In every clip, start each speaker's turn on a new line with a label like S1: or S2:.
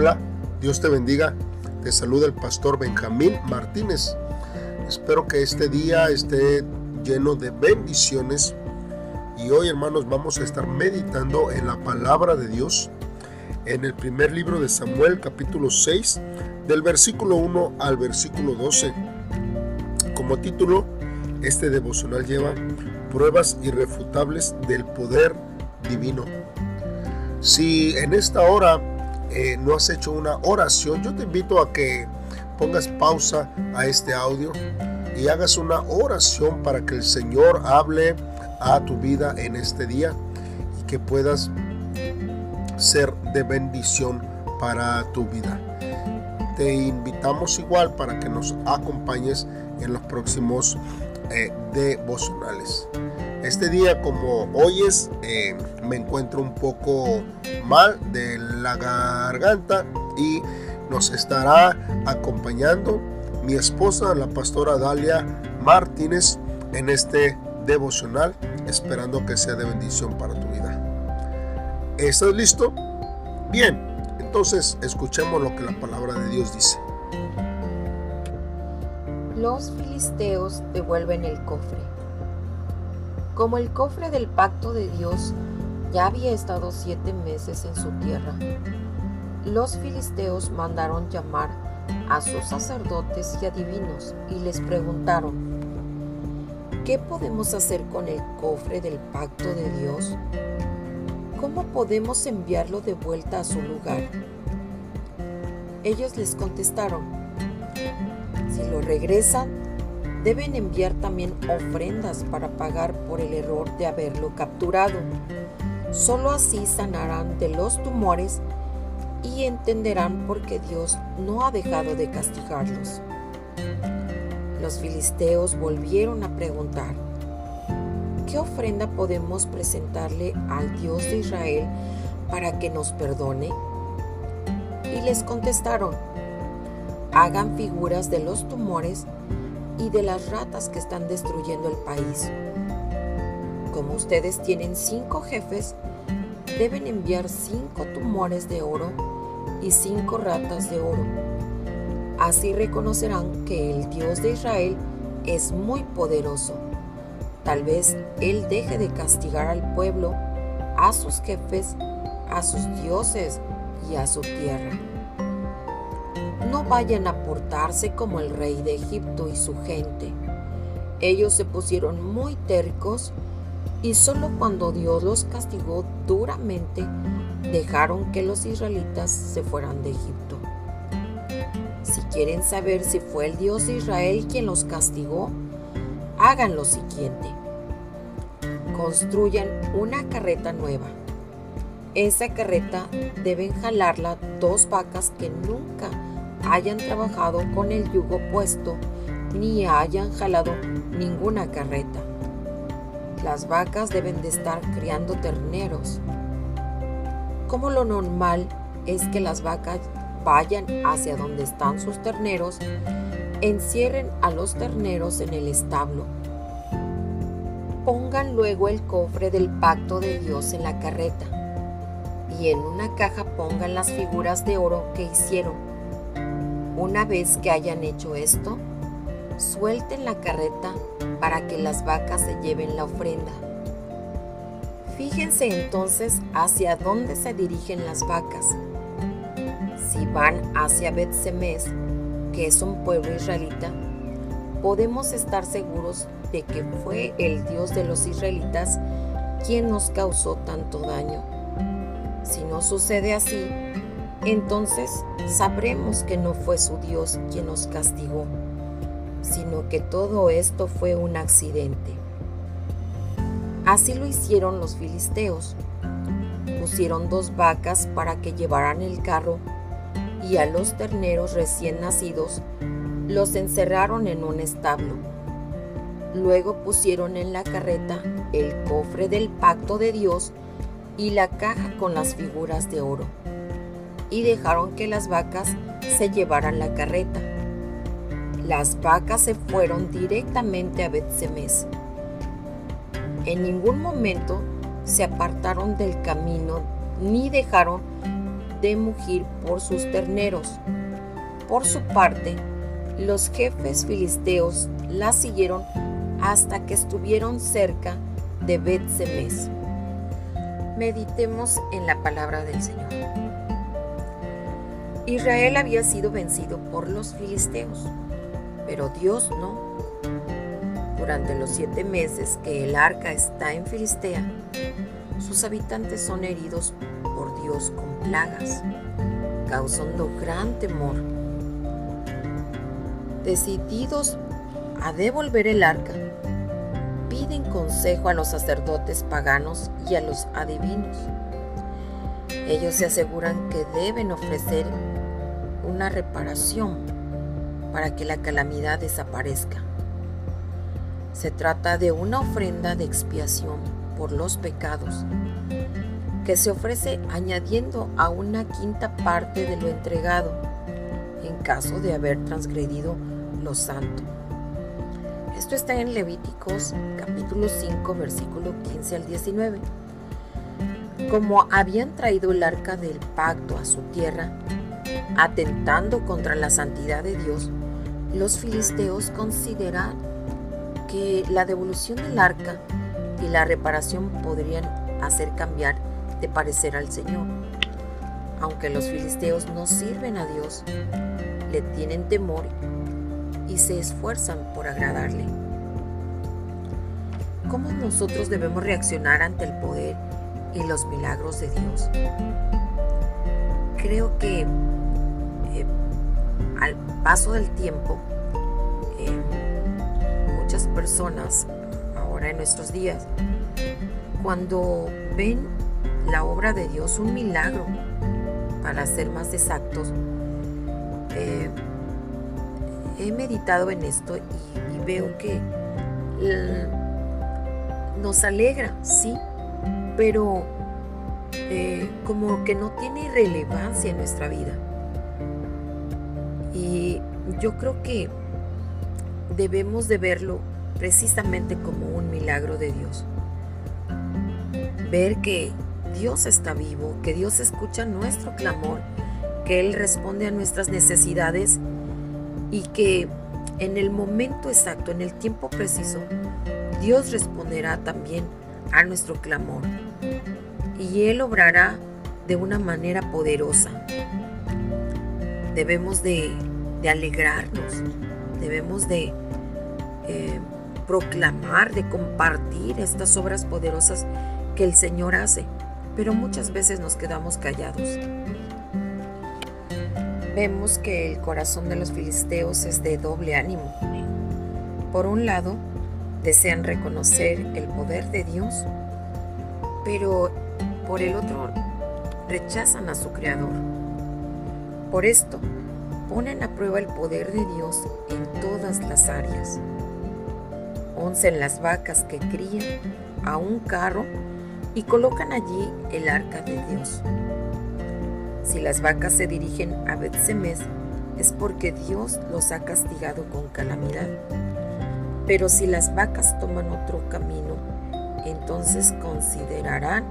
S1: Hola, Dios te bendiga. Te saluda el pastor Benjamín Martínez. Espero que este día esté lleno de bendiciones. Y hoy, hermanos, vamos a estar meditando en la palabra de Dios en el primer libro de Samuel, capítulo 6, del versículo 1 al versículo 12. Como título, este devocional lleva pruebas irrefutables del poder divino. Si en esta hora eh, no has hecho una oración, yo te invito a que pongas pausa a este audio y hagas una oración para que el Señor hable a tu vida en este día y que puedas ser de bendición para tu vida. Te invitamos igual para que nos acompañes en los próximos eh, devocionales. Este día, como hoy es, eh, me encuentro un poco mal de la garganta y nos estará acompañando mi esposa, la pastora Dalia Martínez, en este devocional, esperando que sea de bendición para tu vida. ¿Estás listo? Bien, entonces escuchemos lo que la palabra de Dios dice.
S2: Los filisteos devuelven el cofre. Como el cofre del pacto de Dios ya había estado siete meses en su tierra, los filisteos mandaron llamar a sus sacerdotes y adivinos y les preguntaron, ¿qué podemos hacer con el cofre del pacto de Dios? ¿Cómo podemos enviarlo de vuelta a su lugar? Ellos les contestaron, si lo regresan, deben enviar también ofrendas para pagar por el error de haberlo capturado. Solo así sanarán de los tumores y entenderán por qué Dios no ha dejado de castigarlos. Los filisteos volvieron a preguntar, ¿qué ofrenda podemos presentarle al Dios de Israel para que nos perdone? Y les contestaron, hagan figuras de los tumores y de las ratas que están destruyendo el país. Como ustedes tienen cinco jefes, deben enviar cinco tumores de oro y cinco ratas de oro. Así reconocerán que el Dios de Israel es muy poderoso. Tal vez Él deje de castigar al pueblo, a sus jefes, a sus dioses y a su tierra no vayan a como el rey de Egipto y su gente. Ellos se pusieron muy tercos y solo cuando Dios los castigó duramente dejaron que los israelitas se fueran de Egipto. Si quieren saber si fue el Dios de Israel quien los castigó, hagan lo siguiente. Construyan una carreta nueva. Esa carreta deben jalarla dos vacas que nunca hayan trabajado con el yugo puesto ni hayan jalado ninguna carreta. Las vacas deben de estar criando terneros. Como lo normal es que las vacas vayan hacia donde están sus terneros, encierren a los terneros en el establo. Pongan luego el cofre del pacto de Dios en la carreta y en una caja pongan las figuras de oro que hicieron una vez que hayan hecho esto, suelten la carreta para que las vacas se lleven la ofrenda. Fíjense entonces hacia dónde se dirigen las vacas. Si van hacia bet que es un pueblo israelita, podemos estar seguros de que fue el Dios de los israelitas quien nos causó tanto daño. Si no sucede así, entonces sabremos que no fue su Dios quien nos castigó, sino que todo esto fue un accidente. Así lo hicieron los filisteos. Pusieron dos vacas para que llevaran el carro y a los terneros recién nacidos los encerraron en un establo. Luego pusieron en la carreta el cofre del pacto de Dios y la caja con las figuras de oro y dejaron que las vacas se llevaran la carreta. Las vacas se fueron directamente a Betsemes. En ningún momento se apartaron del camino ni dejaron de mugir por sus terneros. Por su parte, los jefes filisteos la siguieron hasta que estuvieron cerca de Bet-Semes. Meditemos en la palabra del Señor. Israel había sido vencido por los filisteos, pero Dios no. Durante los siete meses que el arca está en Filistea, sus habitantes son heridos por Dios con plagas, causando gran temor. Decididos a devolver el arca, piden consejo a los sacerdotes paganos y a los adivinos. Ellos se aseguran que deben ofrecer una reparación para que la calamidad desaparezca. Se trata de una ofrenda de expiación por los pecados que se ofrece añadiendo a una quinta parte de lo entregado en caso de haber transgredido lo santo. Esto está en Levíticos capítulo 5 versículo 15 al 19. Como habían traído el arca del pacto a su tierra, atentando contra la santidad de Dios, los filisteos consideran que la devolución del arca y la reparación podrían hacer cambiar de parecer al Señor. Aunque los filisteos no sirven a Dios, le tienen temor y se esfuerzan por agradarle. ¿Cómo nosotros debemos reaccionar ante el poder y los milagros de Dios? Creo que al paso del tiempo, eh, muchas personas ahora en nuestros días, cuando ven la obra de Dios un milagro, para ser más exactos, eh, he meditado en esto y, veo que nos alegra, sí, pero eh, como que no tiene relevancia en nuestra vida. Yo creo que debemos de verlo precisamente como un milagro de Dios. Ver que Dios está vivo, que Dios escucha nuestro clamor, que Él responde a nuestras necesidades y que en el momento exacto, en el tiempo preciso, Dios responderá también a nuestro clamor y Él obrará de una manera poderosa. Debemos de, alegrarnos, debemos de eh, proclamar, de compartir estas obras poderosas que el Señor hace, pero muchas veces nos quedamos callados. Vemos que el corazón de los filisteos es de doble ánimo. Por un lado, desean reconocer el poder de Dios, pero por el otro rechazan a su Creador. Por esto, ponen a prueba el poder de Dios en todas las áreas. Oncen las vacas que crían a un carro y colocan allí el arca de Dios. Si las vacas se dirigen a Betsemes, es porque Dios los ha castigado con calamidad. Pero si las vacas toman otro camino, entonces considerarán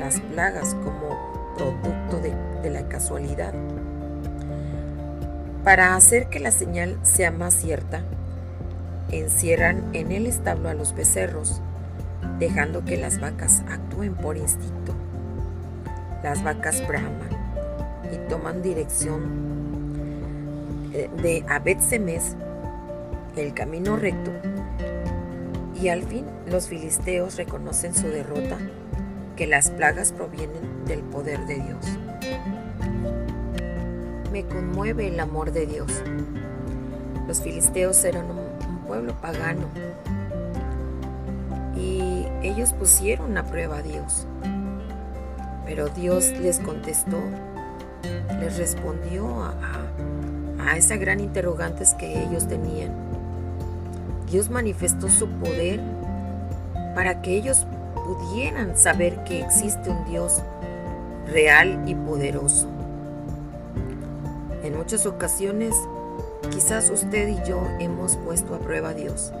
S2: las plagas como producto de, de la casualidad. Para hacer que la señal sea más cierta, encierran en el establo a los becerros, dejando que las vacas actúen por instinto. Las vacas braman y toman dirección eh, de Abed Semes, el camino recto, y al fin los filisteos reconocen su derrota, que las plagas provienen del poder de Dios. Me conmueve el amor de Dios. Los filisteos eran un, pueblo pagano y ellos pusieron a prueba a Dios. Pero Dios les contestó, les respondió a, a, esa gran interrogantes que ellos tenían. Dios manifestó su poder para que ellos pudieran saber que existe un Dios real y poderoso. En muchas ocasiones, quizás usted y yo hemos puesto a prueba a Dios.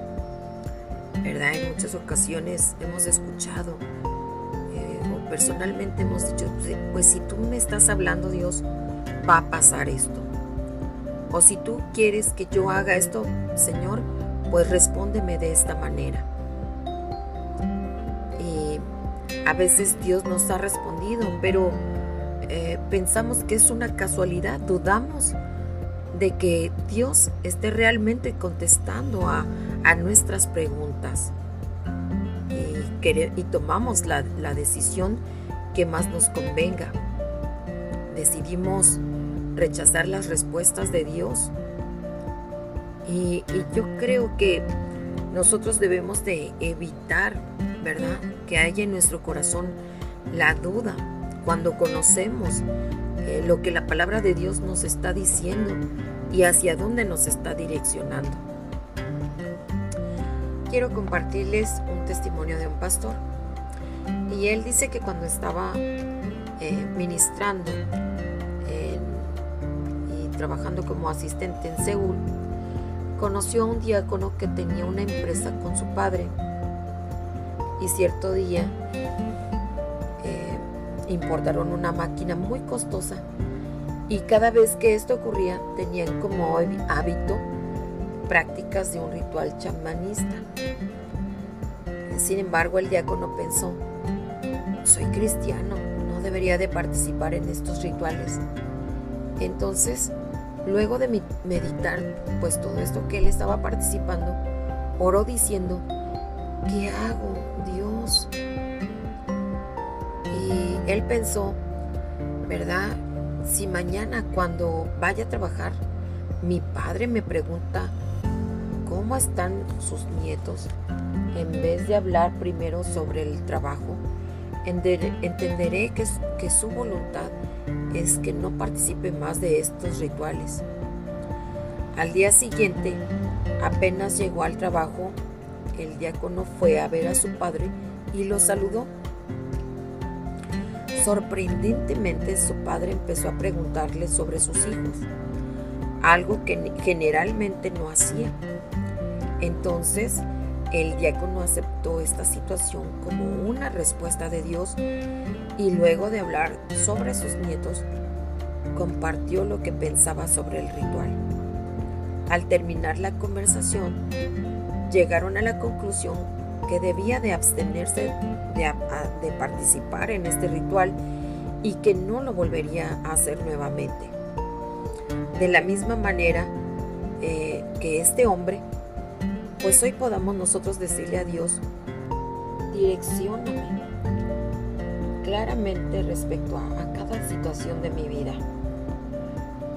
S2: ¿Verdad? En muchas ocasiones hemos escuchado eh, personalmente hemos dicho, pues si tú me estás hablando Dios, va a pasar esto. O si tú quieres que yo haga esto, Señor, pues respóndeme de esta manera. Y a veces Dios nos ha respondido, pero eh, pensamos que es una casualidad, dudamos de que Dios esté realmente contestando a, nuestras preguntas y, tomamos la, decisión que más nos convenga. Decidimos rechazar las respuestas de Dios y, y, yo creo que nosotros debemos de evitar, ¿verdad? Que haya en nuestro corazón la duda cuando conocemos eh, lo que la palabra de Dios nos está diciendo y hacia dónde nos está direccionando. Quiero compartirles un testimonio de un pastor. Y él dice que cuando estaba eh, ministrando y trabajando como asistente en Seúl, conoció a un diácono que tenía una empresa con su padre. Y cierto día importaron una máquina muy costosa y cada vez que esto ocurría tenían como hábito prácticas de un ritual chamanista. Sin embargo, el diácono pensó, soy cristiano, no debería de participar en estos rituales. Entonces, luego de meditar pues todo esto que él estaba participando, oró diciendo, ¿qué hago, Él pensó, ¿verdad? Si mañana cuando vaya a trabajar, mi padre me pregunta cómo están sus nietos, en vez de hablar primero sobre el trabajo, entenderé que, su voluntad es que no participe más de estos rituales. Al día siguiente, apenas llegó al trabajo, el diácono fue a ver a su padre y lo saludó. Sorprendentemente su padre empezó a preguntarle sobre sus hijos, algo que generalmente no hacía. Entonces, el diácono aceptó esta situación como una respuesta de Dios y luego de hablar sobre sus nietos, compartió lo que pensaba sobre el ritual. Al terminar la conversación, llegaron a la conclusión que debía de abstenerse de, participar en este ritual y que no lo volvería a hacer nuevamente. De la misma manera eh, que este hombre, pues hoy podamos nosotros decirle a Dios, direccioname claramente respecto a, cada situación de mi vida.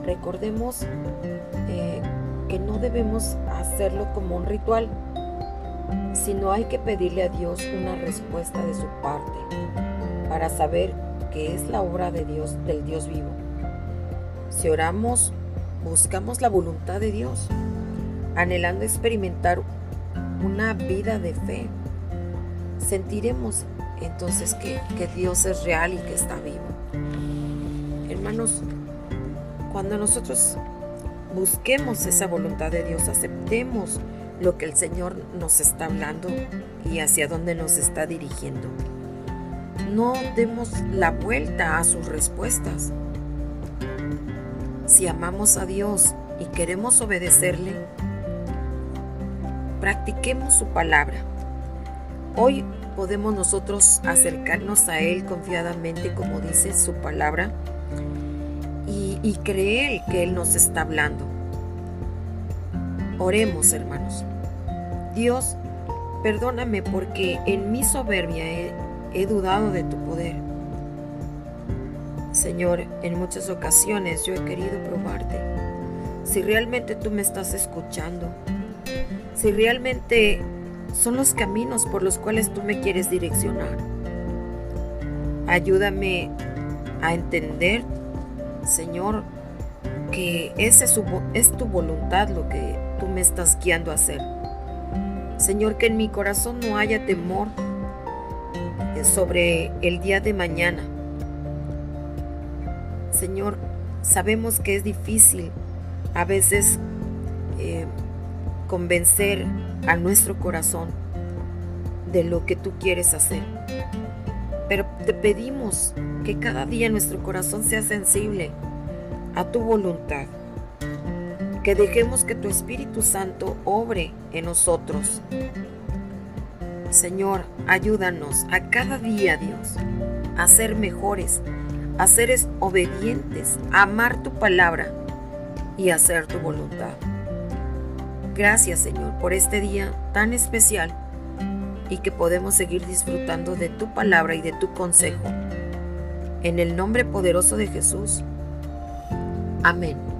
S2: Recordemos eh, que no debemos hacerlo como un ritual, sino hay que pedirle a Dios una respuesta de su parte para saber que es la obra de Dios, del Dios vivo. Si oramos, buscamos la voluntad de Dios, anhelando experimentar una vida de fe, sentiremos entonces que, que Dios es real y que está vivo. Hermanos, cuando nosotros busquemos esa voluntad de Dios, aceptemos lo que el Señor nos está hablando y hacia dónde nos está dirigiendo. No demos la vuelta a sus respuestas. Si amamos a Dios y queremos obedecerle, practiquemos su palabra. Hoy podemos nosotros acercarnos a Él confiadamente, como dice su palabra, y, creer que Él nos está hablando. Oremos, hermanos. Dios, perdóname porque en mi soberbia he, dudado de tu poder. Señor, en muchas ocasiones yo he querido probarte. Si realmente tú me estás escuchando, si realmente son los caminos por los cuales tú me quieres direccionar. Ayúdame a entender, Señor, que ese es tu voluntad lo que tú me estás guiando a hacer. Señor, que en mi corazón no haya temor sobre el día de mañana. Señor, sabemos que es difícil a veces eh, convencer a nuestro corazón de lo que tú quieres hacer. Pero te pedimos que cada día nuestro corazón sea sensible a tu voluntad. Que dejemos que tu Espíritu Santo obre en nosotros. Señor, ayúdanos a cada día, Dios, a ser mejores, a ser obedientes, a amar tu palabra y a hacer tu voluntad. Gracias, Señor, por este día tan especial y que podemos seguir disfrutando de tu palabra y de tu consejo. En el nombre poderoso de Jesús. Amén.